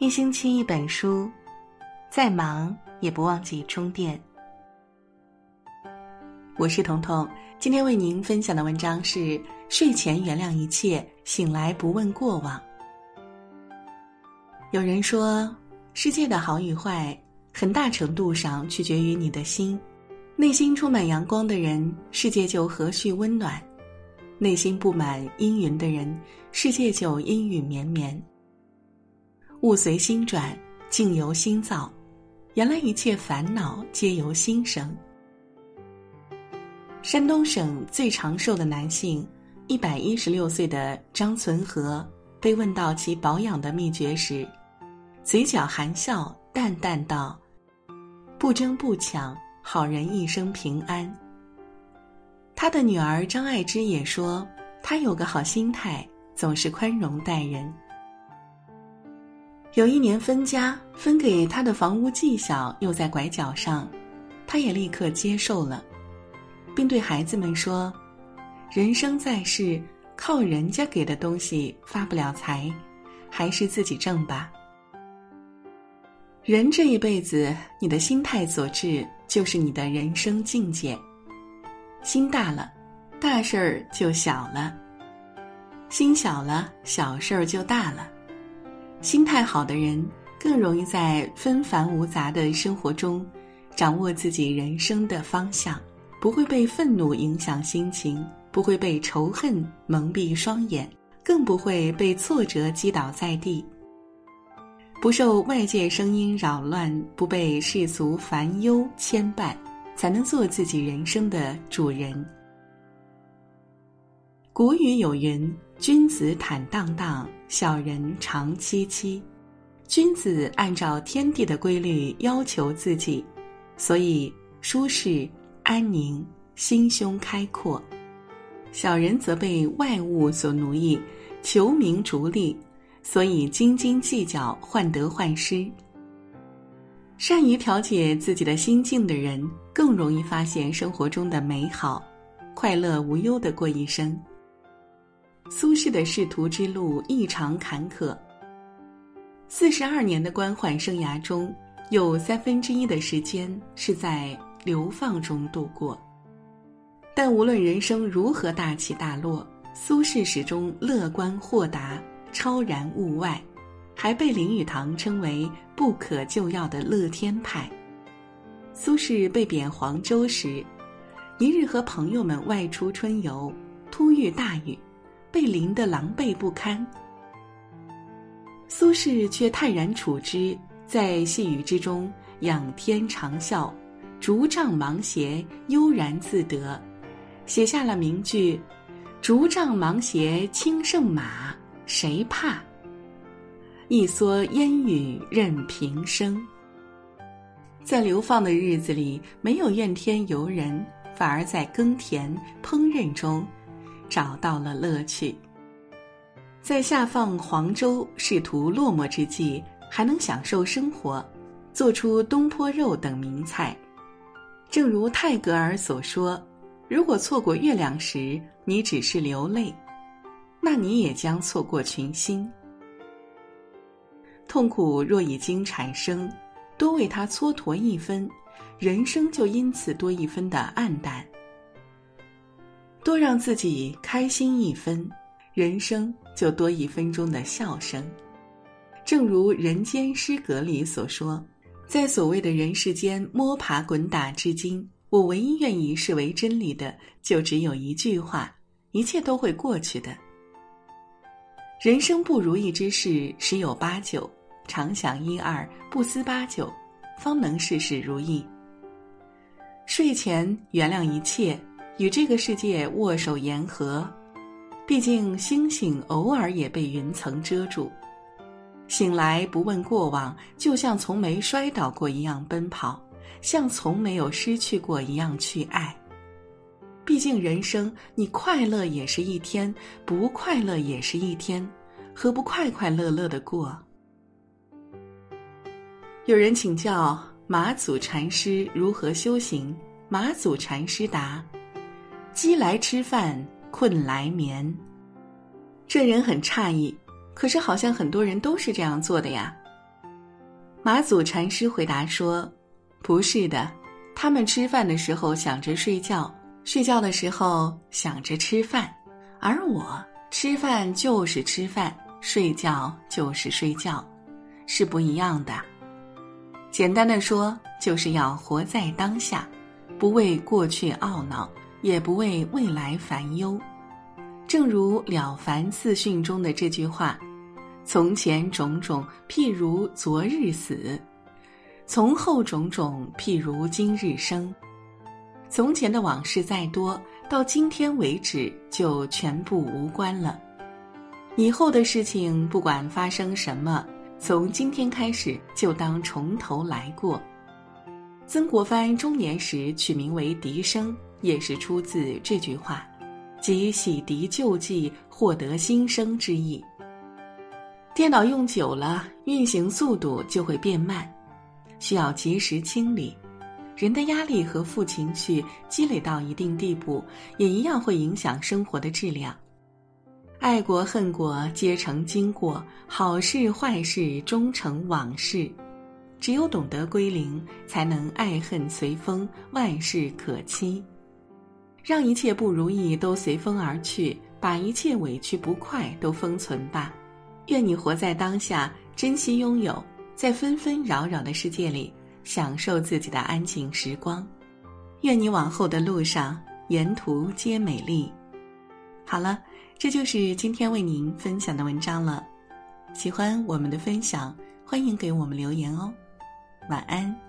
一星期一本书，再忙也不忘记充电。我是彤彤，今天为您分享的文章是：睡前原谅一切，醒来不问过往。有人说，世界的好与坏，很大程度上取决于你的心。内心充满阳光的人，世界就和煦温暖；内心布满阴云的人，世界就阴雨绵绵。物随心转，境由心造。原来一切烦恼皆由心生。山东省最长寿的男性，一百一十六岁的张存和，被问到其保养的秘诀时，嘴角含笑，淡淡道：“不争不抢，好人一生平安。”他的女儿张爱芝也说：“他有个好心态，总是宽容待人。”有一年分家，分给他的房屋既小又在拐角上，他也立刻接受了，并对孩子们说：“人生在世，靠人家给的东西发不了财，还是自己挣吧。人这一辈子，你的心态所致，就是你的人生境界。心大了，大事儿就小了；心小了，小事儿就大了。”心态好的人更容易在纷繁无杂的生活中掌握自己人生的方向，不会被愤怒影响心情，不会被仇恨蒙蔽双眼，更不会被挫折击倒在地。不受外界声音扰乱，不被世俗烦忧牵绊，才能做自己人生的主人。古语有云。君子坦荡荡，小人长戚戚。君子按照天地的规律要求自己，所以舒适安宁，心胸开阔；小人则被外物所奴役，求名逐利，所以斤斤计较，患得患失。善于调节自己的心境的人，更容易发现生活中的美好，快乐无忧的过一生。苏轼的仕途之路异常坎坷。四十二年的官宦生涯中，有三分之一的时间是在流放中度过。但无论人生如何大起大落，苏轼始终乐观豁达，超然物外，还被林语堂称为不可救药的乐天派。苏轼被贬黄州时，一日和朋友们外出春游，突遇大雨。被淋得狼狈不堪，苏轼却泰然处之，在细雨之中仰天长啸，竹杖芒鞋，悠然自得，写下了名句：“竹杖芒鞋轻胜马，谁怕？一蓑烟雨任平生。”在流放的日子里，没有怨天尤人，反而在耕田烹饪中。找到了乐趣，在下放黄州仕途落寞之际，还能享受生活，做出东坡肉等名菜。正如泰戈尔所说：“如果错过月亮时，你只是流泪，那你也将错过群星。痛苦若已经产生，多为它蹉跎一分，人生就因此多一分的暗淡。”多让自己开心一分，人生就多一分钟的笑声。正如《人间失格》里所说，在所谓的人世间摸爬滚打至今，我唯一愿意视为真理的，就只有一句话：一切都会过去的。人生不如意之事十有八九，常想一二，不思八九，方能事事如意。睡前原谅一切。与这个世界握手言和，毕竟星星偶尔也被云层遮住。醒来不问过往，就像从没摔倒过一样奔跑，像从没有失去过一样去爱。毕竟人生，你快乐也是一天，不快乐也是一天，何不快快乐乐的过？有人请教马祖禅师如何修行，马祖禅师答。饥来吃饭，困来眠。这人很诧异，可是好像很多人都是这样做的呀。马祖禅师回答说：“不是的，他们吃饭的时候想着睡觉，睡觉的时候想着吃饭，而我吃饭就是吃饭，睡觉就是睡觉，是不一样的。简单的说，就是要活在当下，不为过去懊恼，也不为未来烦忧。正如《了凡四训》中的这句话。”从前种种，譬如昨日死；从后种种，譬如今日生。从前的往事再多，到今天为止就全部无关了。以后的事情，不管发生什么，从今天开始就当从头来过。曾国藩中年时取名为笛声，也是出自这句话，即洗涤旧迹，获得新生之意。电脑用久了，运行速度就会变慢，需要及时清理。人的压力和负情绪积累到一定地步，也一样会影响生活的质量。爱国恨国皆成经过，好事坏事终成往事。只有懂得归零，才能爱恨随风，万事可期。让一切不如意都随风而去，把一切委屈不快都封存吧。愿你活在当下，珍惜拥有，在纷纷扰扰的世界里享受自己的安静时光。愿你往后的路上沿途皆美丽。好了，这就是今天为您分享的文章了。喜欢我们的分享，欢迎给我们留言哦。晚安。